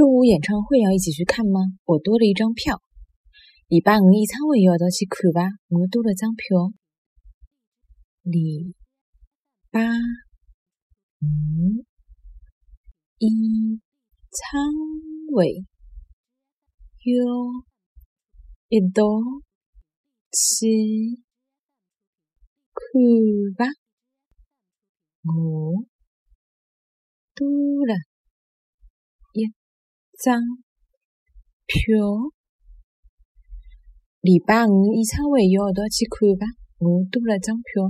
周五演唱会要一起去看吗？我多了一张票。礼拜五演唱会要一道去看吧？我多了张票。礼拜五演唱会要一道去看吧？我多了一。张票，礼拜五演唱会要一道去看伐？我多了张票。